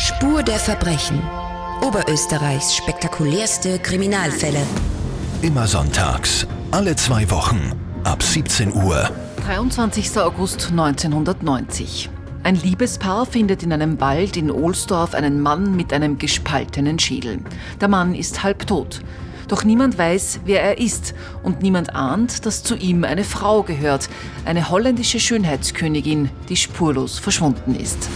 Spur der Verbrechen. Oberösterreichs spektakulärste Kriminalfälle. Immer sonntags, alle zwei Wochen, ab 17 Uhr. 23. August 1990. Ein Liebespaar findet in einem Wald in Ohlsdorf einen Mann mit einem gespaltenen Schädel. Der Mann ist halbtot. Doch niemand weiß, wer er ist und niemand ahnt, dass zu ihm eine Frau gehört, eine holländische Schönheitskönigin, die spurlos verschwunden ist.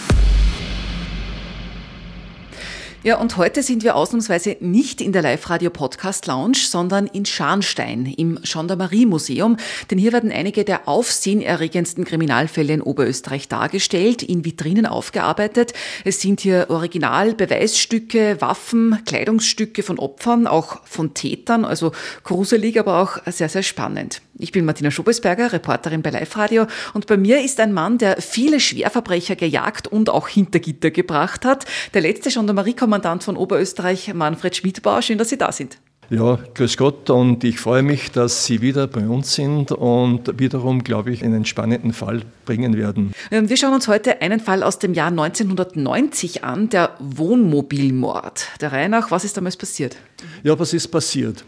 Ja, und heute sind wir ausnahmsweise nicht in der Live-Radio-Podcast-Lounge, sondern in Scharnstein im Gendarmerie-Museum. Denn hier werden einige der aufsehenerregendsten Kriminalfälle in Oberösterreich dargestellt, in Vitrinen aufgearbeitet. Es sind hier Original-Beweisstücke, Waffen, Kleidungsstücke von Opfern, auch von Tätern, also gruselig, aber auch sehr, sehr spannend. Ich bin Martina Schobesberger, Reporterin bei Live Radio und bei mir ist ein Mann, der viele Schwerverbrecher gejagt und auch hinter Gitter gebracht hat. Der letzte Gendarmeriekommandant von Oberösterreich, Manfred Schmidbauer. Schön, dass Sie da sind. Ja, grüß Gott und ich freue mich, dass Sie wieder bei uns sind und wiederum, glaube ich, einen spannenden Fall bringen werden. Ähm, wir schauen uns heute einen Fall aus dem Jahr 1990 an, der Wohnmobilmord. Der Reihe nach, was ist damals passiert? Ja, was ist passiert?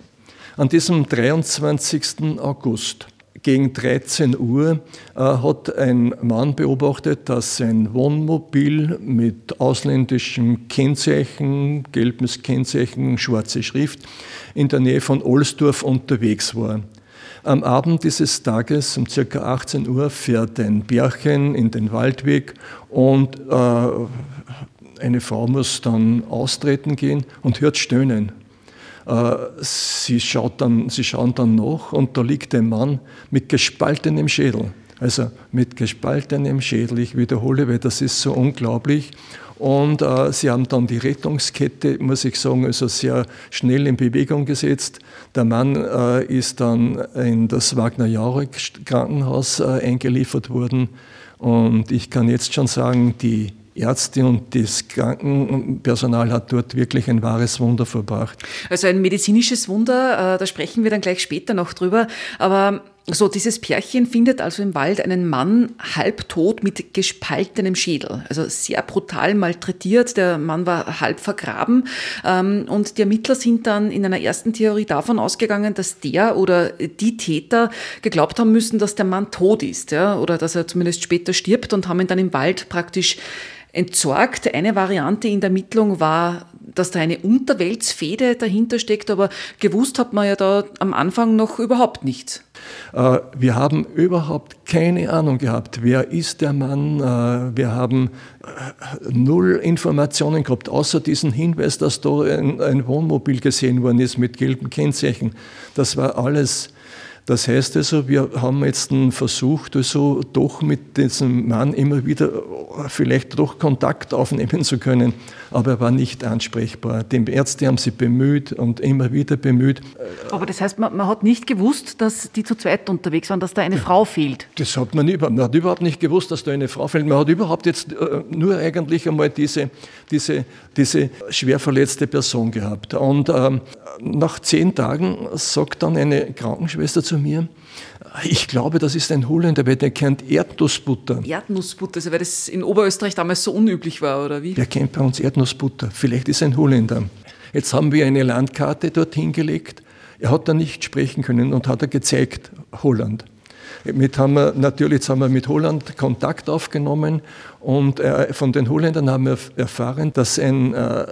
An diesem 23. August gegen 13 Uhr äh, hat ein Mann beobachtet, dass sein Wohnmobil mit ausländischem Kennzeichen, gelbes Kennzeichen, schwarze Schrift, in der Nähe von Ohlsdorf unterwegs war. Am Abend dieses Tages, um ca. 18 Uhr, fährt ein Bärchen in den Waldweg und äh, eine Frau muss dann austreten gehen und hört Stöhnen. Äh, sie, schaut dann, sie schauen dann nach und da liegt ein Mann mit gespaltenem Schädel. Also mit gespaltenem Schädel, ich wiederhole, weil das ist so unglaublich. Und äh, sie haben dann die Rettungskette, muss ich sagen, also sehr schnell in Bewegung gesetzt. Der Mann äh, ist dann in das Wagner-Jauregg-Krankenhaus äh, eingeliefert worden. Und ich kann jetzt schon sagen, die Ärzte und das Krankenpersonal hat dort wirklich ein wahres Wunder verbracht. Also ein medizinisches Wunder, äh, da sprechen wir dann gleich später noch drüber. Aber so, dieses Pärchen findet also im Wald einen Mann halbtot mit gespaltenem Schädel, also sehr brutal malträtiert. Der Mann war halb vergraben ähm, und die Ermittler sind dann in einer ersten Theorie davon ausgegangen, dass der oder die Täter geglaubt haben müssen, dass der Mann tot ist, ja, oder dass er zumindest später stirbt und haben ihn dann im Wald praktisch entsorgt. Eine Variante in der Ermittlung war, dass da eine Unterweltsfehde dahinter steckt, aber gewusst hat man ja da am Anfang noch überhaupt nichts. Äh, wir haben überhaupt keine Ahnung gehabt, wer ist der Mann. Äh, wir haben äh, null Informationen gehabt, außer diesen Hinweis, dass da ein, ein Wohnmobil gesehen worden ist mit gelben Kennzeichen. Das war alles das heißt also, wir haben jetzt versucht, also doch mit diesem Mann immer wieder vielleicht doch Kontakt aufnehmen zu können, aber er war nicht ansprechbar. Die Ärzte haben sich bemüht und immer wieder bemüht. Aber das heißt, man, man hat nicht gewusst, dass die zu zweit unterwegs waren, dass da eine Frau fehlt? Das hat man überhaupt, man hat überhaupt nicht gewusst, dass da eine Frau fehlt. Man hat überhaupt jetzt äh, nur eigentlich einmal diese, diese, diese schwer verletzte Person gehabt. Und ähm, nach zehn Tagen sagt dann eine Krankenschwester zu mir, ich glaube, das ist ein Holländer, weil der kennt Erdnussbutter. Erdnussbutter, also weil das in Oberösterreich damals so unüblich war, oder wie? Der kennt bei uns Erdnussbutter. Vielleicht ist ein Holländer. Jetzt haben wir eine Landkarte dorthin gelegt. Er hat da nicht sprechen können und hat er gezeigt, Holland. Mit haben wir, natürlich jetzt haben wir mit Holland Kontakt aufgenommen und äh, von den Holländern haben wir erfahren, dass ein äh,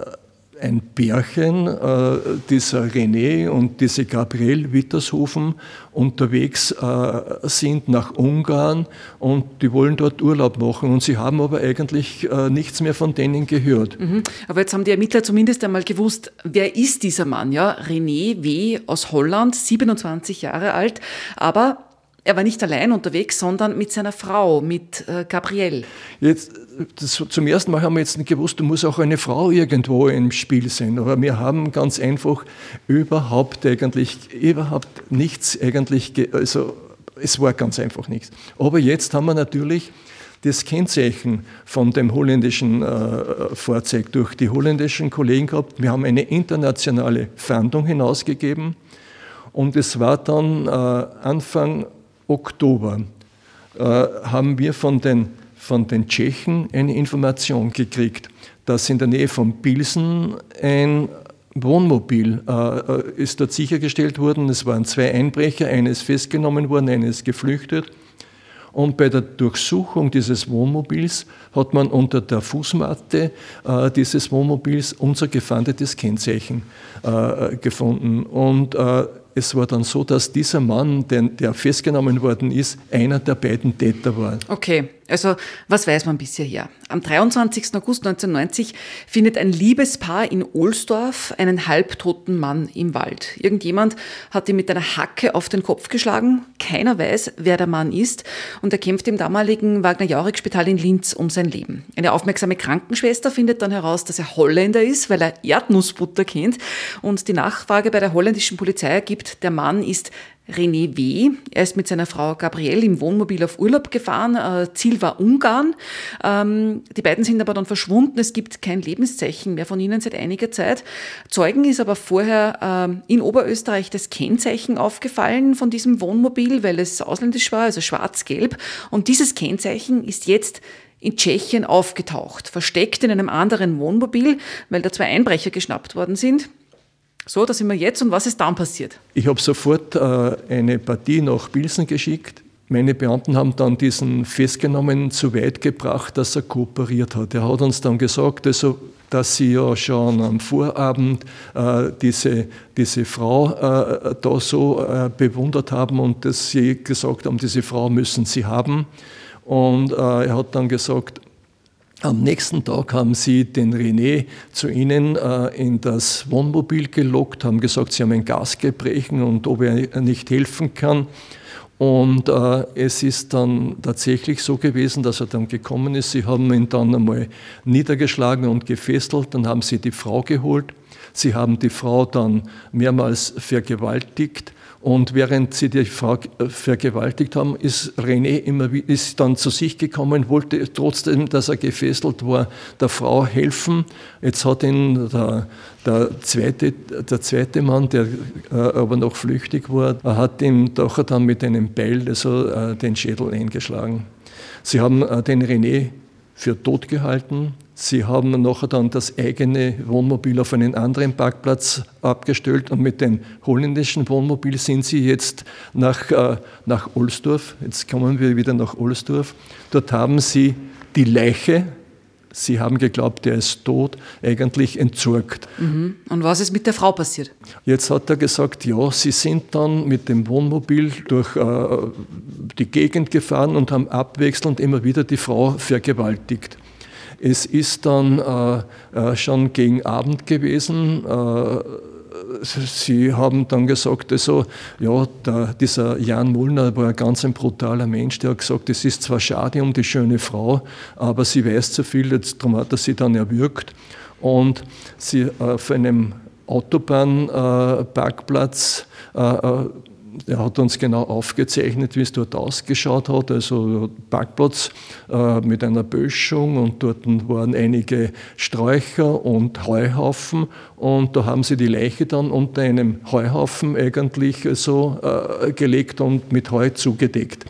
ein Bärchen, äh, dieser René und diese Gabriele Wittershofen, unterwegs äh, sind nach Ungarn und die wollen dort Urlaub machen und sie haben aber eigentlich äh, nichts mehr von denen gehört. Mhm. Aber jetzt haben die Ermittler zumindest einmal gewusst, wer ist dieser Mann? Ja? René W. aus Holland, 27 Jahre alt, aber er war nicht allein unterwegs, sondern mit seiner Frau, mit äh, Gabrielle. Jetzt, das, zum ersten Mal haben wir jetzt nicht gewusst, da muss auch eine Frau irgendwo im Spiel sein. Aber wir haben ganz einfach überhaupt eigentlich, überhaupt nichts eigentlich, also es war ganz einfach nichts. Aber jetzt haben wir natürlich das Kennzeichen von dem holländischen äh, Fahrzeug durch die holländischen Kollegen gehabt. Wir haben eine internationale Fahndung hinausgegeben. Und es war dann äh, Anfang Oktober äh, haben wir von den, von den Tschechen eine Information gekriegt, dass in der Nähe von Pilsen ein Wohnmobil äh, äh, ist dort sichergestellt worden. Es waren zwei Einbrecher, eines festgenommen worden, eines geflüchtet. Und bei der Durchsuchung dieses Wohnmobils hat man unter der Fußmatte äh, dieses Wohnmobils unser gefandetes Kennzeichen äh, gefunden. Und äh, es war dann so, dass dieser Mann, der, der festgenommen worden ist, einer der beiden Täter war. Okay, also was weiß man bisher her? Am 23. August 1990 findet ein Liebespaar in Ohlsdorf einen halbtoten Mann im Wald. Irgendjemand hat ihm mit einer Hacke auf den Kopf geschlagen. Keiner weiß, wer der Mann ist. Und er kämpft im damaligen Wagner-Jauregg-Spital in Linz um sein Leben. Eine aufmerksame Krankenschwester findet dann heraus, dass er Holländer ist, weil er Erdnussbutter kennt. Und die Nachfrage bei der holländischen Polizei ergibt, der Mann ist René W. Er ist mit seiner Frau Gabrielle im Wohnmobil auf Urlaub gefahren. Äh, Ziel war Ungarn. Ähm, die beiden sind aber dann verschwunden. Es gibt kein Lebenszeichen mehr von ihnen seit einiger Zeit. Zeugen ist aber vorher ähm, in Oberösterreich das Kennzeichen aufgefallen von diesem Wohnmobil, weil es ausländisch war, also schwarz-gelb. Und dieses Kennzeichen ist jetzt in Tschechien aufgetaucht, versteckt in einem anderen Wohnmobil, weil da zwei Einbrecher geschnappt worden sind. So, da sind wir jetzt und was ist dann passiert? Ich habe sofort äh, eine Partie nach Pilsen geschickt. Meine Beamten haben dann diesen Festgenommenen zu weit gebracht, dass er kooperiert hat. Er hat uns dann gesagt, also, dass sie ja schon am Vorabend äh, diese, diese Frau äh, da so äh, bewundert haben und dass sie gesagt haben, diese Frau müssen sie haben. Und äh, er hat dann gesagt, am nächsten Tag haben sie den René zu ihnen äh, in das Wohnmobil gelockt, haben gesagt, sie haben ein Gasgebrechen und ob er nicht helfen kann. Und äh, es ist dann tatsächlich so gewesen, dass er dann gekommen ist. Sie haben ihn dann einmal niedergeschlagen und gefesselt. Dann haben sie die Frau geholt. Sie haben die Frau dann mehrmals vergewaltigt. Und während sie die Frau äh, vergewaltigt haben, ist René immer ist dann zu sich gekommen, wollte trotzdem, dass er gefesselt war, der Frau helfen. Jetzt hat ihn der, der, zweite, der zweite Mann, der äh, aber noch flüchtig war, hat ihm doch dann mit einem Beil also, den Schädel eingeschlagen. Sie haben den René für tot gehalten. Sie haben nachher dann das eigene Wohnmobil auf einen anderen Parkplatz abgestellt und mit dem holländischen Wohnmobil sind Sie jetzt nach, äh, nach Ohlsdorf. Jetzt kommen wir wieder nach Ohlsdorf. Dort haben Sie die Leiche, Sie haben geglaubt, er ist tot, eigentlich entsorgt. Mhm. Und was ist mit der Frau passiert? Jetzt hat er gesagt, ja, Sie sind dann mit dem Wohnmobil durch äh, die Gegend gefahren und haben abwechselnd immer wieder die Frau vergewaltigt. Es ist dann äh, äh, schon gegen Abend gewesen. Äh, Sie haben dann gesagt, also, ja, der, dieser Jan Mullner war ein ganz ein brutaler Mensch, der hat gesagt, es ist zwar schade um die schöne Frau, aber sie weiß zu viel, darum hat er sie dann erwürgt. Und sie auf einem Autobahnparkplatz äh, äh, er hat uns genau aufgezeichnet, wie es dort ausgeschaut hat. Also Parkplatz äh, mit einer Böschung und dort waren einige Sträucher und Heuhaufen und da haben sie die Leiche dann unter einem Heuhaufen eigentlich so äh, gelegt und mit Heu zugedeckt.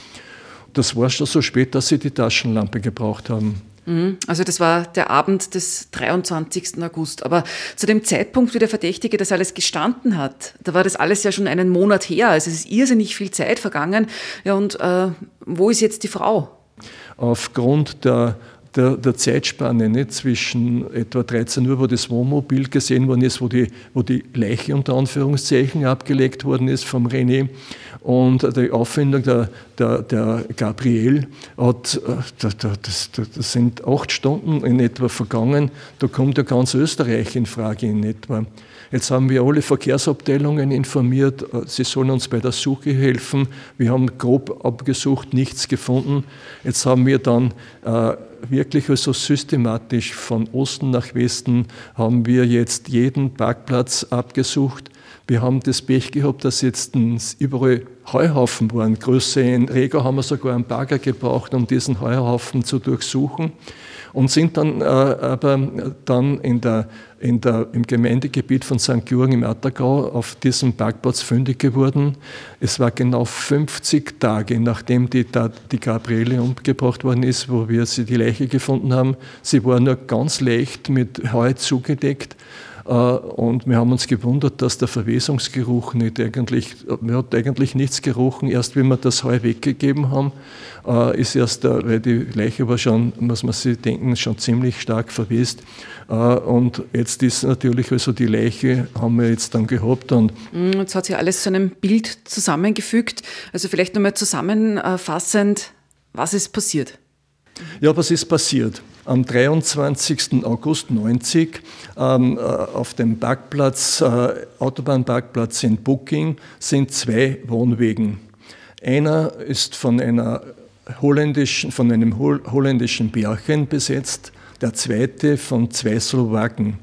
Das war schon so spät, dass sie die Taschenlampe gebraucht haben. Mhm. Also das war der Abend des 23. August. Aber zu dem Zeitpunkt, wie der Verdächtige das alles gestanden hat, da war das alles ja schon einen Monat her. Also es ist irrsinnig viel Zeit vergangen. Ja, und äh, wo ist jetzt die Frau? Aufgrund der der, der Zeitspanne nicht, zwischen etwa 13 Uhr, wo das Wohnmobil gesehen worden ist, wo die, wo die Leiche unter Anführungszeichen abgelegt worden ist vom René und die Auffindung der, der, der Gabriel hat, äh, das, das sind acht Stunden in etwa vergangen, da kommt ja ganz Österreich in Frage in etwa. Jetzt haben wir alle Verkehrsabteilungen informiert, äh, sie sollen uns bei der Suche helfen. Wir haben grob abgesucht, nichts gefunden. Jetzt haben wir dann äh, wirklich also systematisch von Osten nach Westen haben wir jetzt jeden Parkplatz abgesucht. Wir haben das Pech gehabt, dass jetzt überall Heuhaufen waren. Größe in Rega haben wir sogar einen Bagger gebraucht, um diesen Heuhaufen zu durchsuchen. Und sind dann äh, aber dann in der, in der, im Gemeindegebiet von St. Georgen im Attergau auf diesem Parkplatz fündig geworden. Es war genau 50 Tage, nachdem die, die Gabriele umgebracht worden ist, wo wir sie die Leiche gefunden haben. Sie war nur ganz leicht mit Heu zugedeckt und wir haben uns gewundert, dass der Verwesungsgeruch nicht eigentlich, mir hat eigentlich nichts gerochen. Erst wenn wir das Heu weggegeben haben, äh, ist erst, weil die Leiche war schon, muss man sich denken, schon ziemlich stark verwest. Äh, und jetzt ist natürlich, also die Leiche haben wir jetzt dann gehabt. Und mm, jetzt hat sich alles zu einem Bild zusammengefügt. Also vielleicht nochmal zusammenfassend, was ist passiert? Ja, was ist passiert? Am 23. August 90 ähm, äh, auf dem Parkplatz, äh, Autobahnparkplatz in Booking sind zwei Wohnwegen. Einer ist von, einer holländischen, von einem holländischen Bärchen besetzt, der zweite von zwei Slowaken.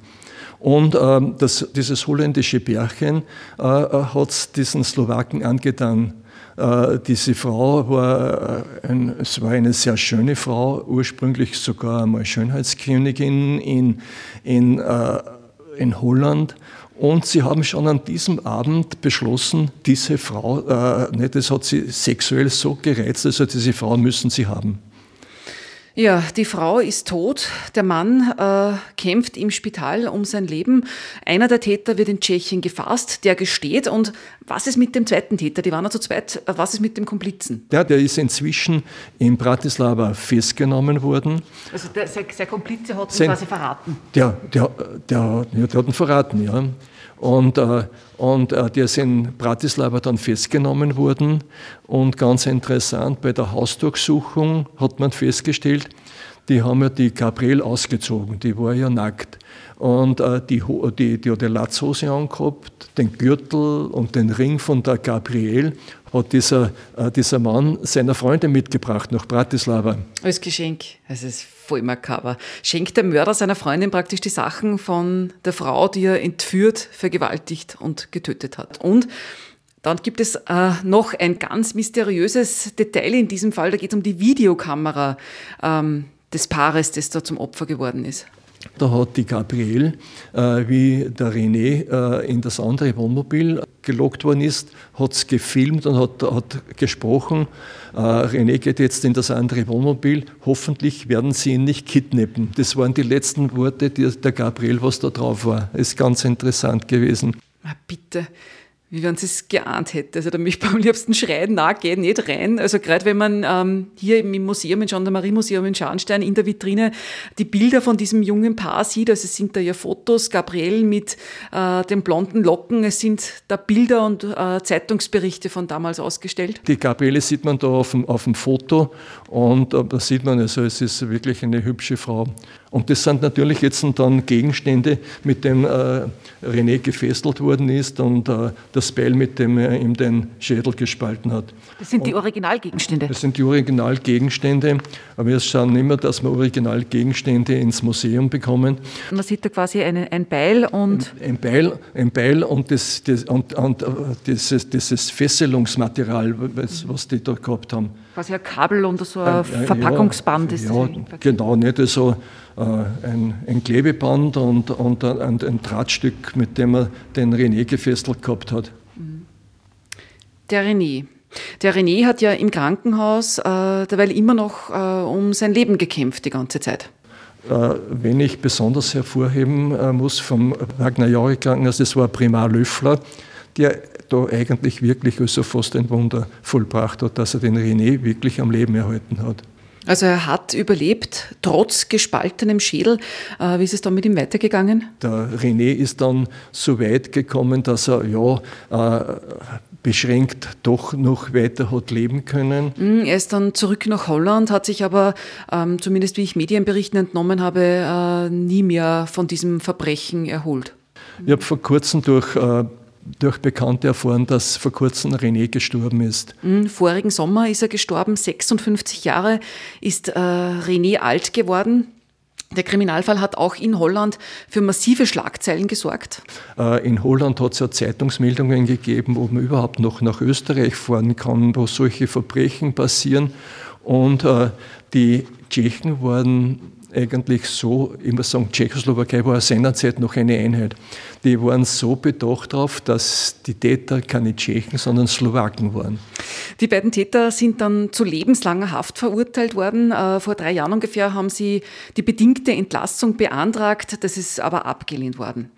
Und ähm, das, dieses holländische Bärchen äh, äh hat diesen Slowaken angetan, diese Frau war, äh, ein, es war eine sehr schöne Frau, ursprünglich sogar einmal Schönheitskönigin in, in, äh, in Holland. Und sie haben schon an diesem Abend beschlossen, diese Frau, äh, ne, das hat sie sexuell so gereizt, also diese Frau müssen sie haben. Ja, die Frau ist tot, der Mann äh, kämpft im Spital um sein Leben. Einer der Täter wird in Tschechien gefasst, der gesteht. Und was ist mit dem zweiten Täter? Die waren ja zu zweit. Was ist mit dem Komplizen? Ja, der ist inzwischen in Bratislava festgenommen worden. Also der, sein, sein Komplize hat ihn sein, quasi verraten? Der, der, der, der, der hat ihn verraten, ja. Und, äh, und äh, der ist in Bratislava dann festgenommen worden. Und ganz interessant, bei der Hausdurchsuchung hat man festgestellt, die haben ja die Gabriel ausgezogen, die war ja nackt. Und äh, die, die, die hat die Latzhose angehabt, den Gürtel und den Ring von der Gabriel hat dieser, äh, dieser Mann seiner Freundin mitgebracht nach Bratislava. Als Geschenk. Es ist voll makaber. Schenkt der Mörder seiner Freundin praktisch die Sachen von der Frau, die er entführt, vergewaltigt und getötet hat. Und dann gibt es äh, noch ein ganz mysteriöses Detail in diesem Fall. Da geht es um die Videokamera ähm, des Paares, das da zum Opfer geworden ist. Da hat die Gabrielle, äh, wie der René äh, in das andere Wohnmobil gelockt worden ist, hat es gefilmt und hat, hat gesprochen. Äh, René geht jetzt in das andere Wohnmobil. Hoffentlich werden sie ihn nicht kidnappen. Das waren die letzten Worte der Gabriel, was da drauf war. Ist ganz interessant gewesen. Ah, bitte wie wenn sie es geahnt hätte. Also da möchte ich am liebsten schreien, na, geh nicht rein. Also gerade wenn man ähm, hier im Museum, im Gendarmerie-Museum in Scharnstein in der Vitrine die Bilder von diesem jungen Paar sieht, also es sind da ja Fotos, Gabriel mit äh, den blonden Locken, es sind da Bilder und äh, Zeitungsberichte von damals ausgestellt. Die Gabriele sieht man da auf dem, auf dem Foto und äh, da sieht man, also es ist wirklich eine hübsche Frau. Und das sind natürlich jetzt dann Gegenstände, mit denen äh, René gefesselt worden ist und äh, das Beil, mit dem er ihm den Schädel gespalten hat. Das sind die Originalgegenstände? Das sind die Originalgegenstände, aber wir schauen immer, dass wir Originalgegenstände ins Museum bekommen. Und man sieht da quasi eine, ein Beil und... Ein, ein, Beil, ein Beil und, das, das, und, und äh, dieses, dieses Fesselungsmaterial, was, was die da gehabt haben. Quasi ein Kabel und so ein, ein Verpackungsband ja, ist Ja, genau, nicht so äh, ein, ein, Klebeband und, und ein, ein, Drahtstück, mit dem er den René gefesselt gehabt hat. Der René. Der René hat ja im Krankenhaus äh, derweil immer noch äh, um sein Leben gekämpft die ganze Zeit. Äh, wenn ich besonders hervorheben äh, muss vom Wagner Jahre Krankenhaus, das war Primar Löffler, der da eigentlich wirklich also fast ein Wunder vollbracht hat, dass er den René wirklich am Leben erhalten hat. Also er hat überlebt, trotz gespaltenem Schädel. Äh, wie ist es dann mit ihm weitergegangen? Der René ist dann so weit gekommen, dass er ja äh, beschränkt doch noch weiter hat leben können. Mm, er ist dann zurück nach Holland, hat sich aber, ähm, zumindest wie ich Medienberichten entnommen habe, äh, nie mehr von diesem Verbrechen erholt. Ich habe vor kurzem durch äh, durch Bekannte erfahren, dass vor kurzem René gestorben ist. Mm, vorigen Sommer ist er gestorben, 56 Jahre ist äh, René alt geworden. Der Kriminalfall hat auch in Holland für massive Schlagzeilen gesorgt. Äh, in Holland hat es ja Zeitungsmeldungen gegeben, ob man überhaupt noch nach Österreich fahren kann, wo solche Verbrechen passieren. Und äh, die Tschechen waren eigentlich so, ich muss sagen, Tschechoslowakei war seinerzeit noch eine Einheit. Die waren so bedacht darauf, dass die Täter keine Tschechen, sondern Slowaken waren. Die beiden Täter sind dann zu lebenslanger Haft verurteilt worden. Äh, vor drei Jahren ungefähr haben sie die bedingte Entlassung beantragt. Das ist aber abgelehnt worden.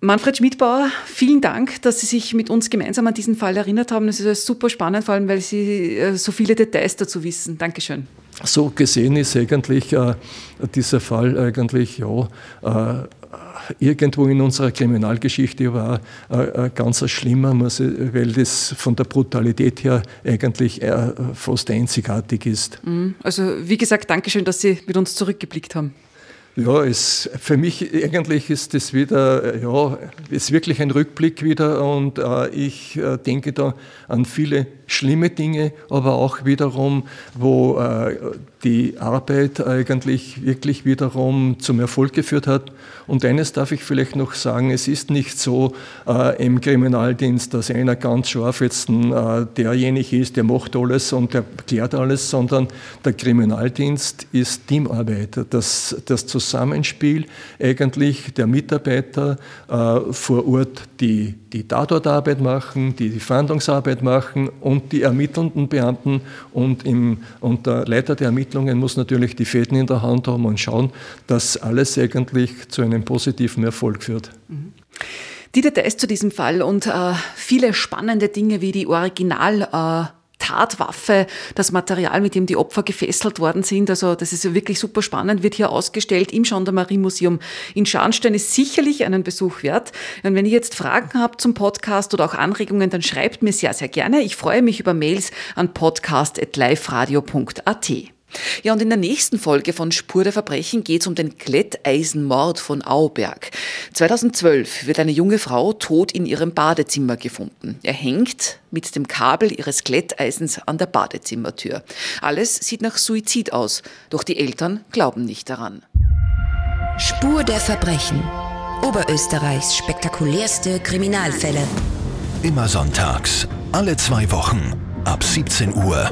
Manfred Schmidbauer, vielen Dank, dass Sie sich mit uns gemeinsam an diesen Fall erinnert haben. Es ist super spannend, vor allem weil Sie äh, so viele Details dazu wissen. Dankeschön. So gesehen ist eigentlich äh, dieser Fall eigentlich ja, äh, irgendwo in unserer Kriminalgeschichte war äh, ganz schlimmer, weil das von der Brutalität her eigentlich äh, fast einzigartig ist. Mhm. Also wie gesagt, Dankeschön, dass Sie mit uns zurückgeblickt haben. Ja, es, für mich eigentlich ist das wieder, ja, ist wirklich ein Rückblick wieder und äh, ich äh, denke da an viele schlimme Dinge, aber auch wiederum, wo äh, die Arbeit eigentlich wirklich wiederum zum Erfolg geführt hat. Und eines darf ich vielleicht noch sagen, es ist nicht so äh, im Kriminaldienst, dass einer ganz scharf jetzt äh, derjenige ist, der macht alles und der klärt alles, sondern der Kriminaldienst ist Teamarbeit. Das, das Zusammenspiel eigentlich der Mitarbeiter äh, vor Ort, die die Tatortarbeit machen, die die Fahndungsarbeit machen und die ermittelnden Beamten und, im, und der Leiter der Ermittlungen muss natürlich die Fäden in der Hand haben und schauen, dass alles eigentlich zu einem positiven Erfolg führt. Mhm. Die Details zu diesem Fall und äh, viele spannende Dinge wie die Original- äh Tatwaffe, das Material, mit dem die Opfer gefesselt worden sind. Also das ist wirklich super spannend, wird hier ausgestellt im Gendarmerie-Museum in Scharnstein, ist sicherlich einen Besuch wert. Und wenn ihr jetzt Fragen habt zum Podcast oder auch Anregungen, dann schreibt mir sehr, sehr gerne. Ich freue mich über Mails an podcast.liferadio.at. Ja, und in der nächsten Folge von Spur der Verbrechen geht es um den Glätteisenmord von Auberg. 2012 wird eine junge Frau tot in ihrem Badezimmer gefunden. Er hängt mit dem Kabel ihres Glätteisens an der Badezimmertür. Alles sieht nach Suizid aus, doch die Eltern glauben nicht daran. Spur der Verbrechen. Oberösterreichs spektakulärste Kriminalfälle. Immer sonntags, alle zwei Wochen, ab 17 Uhr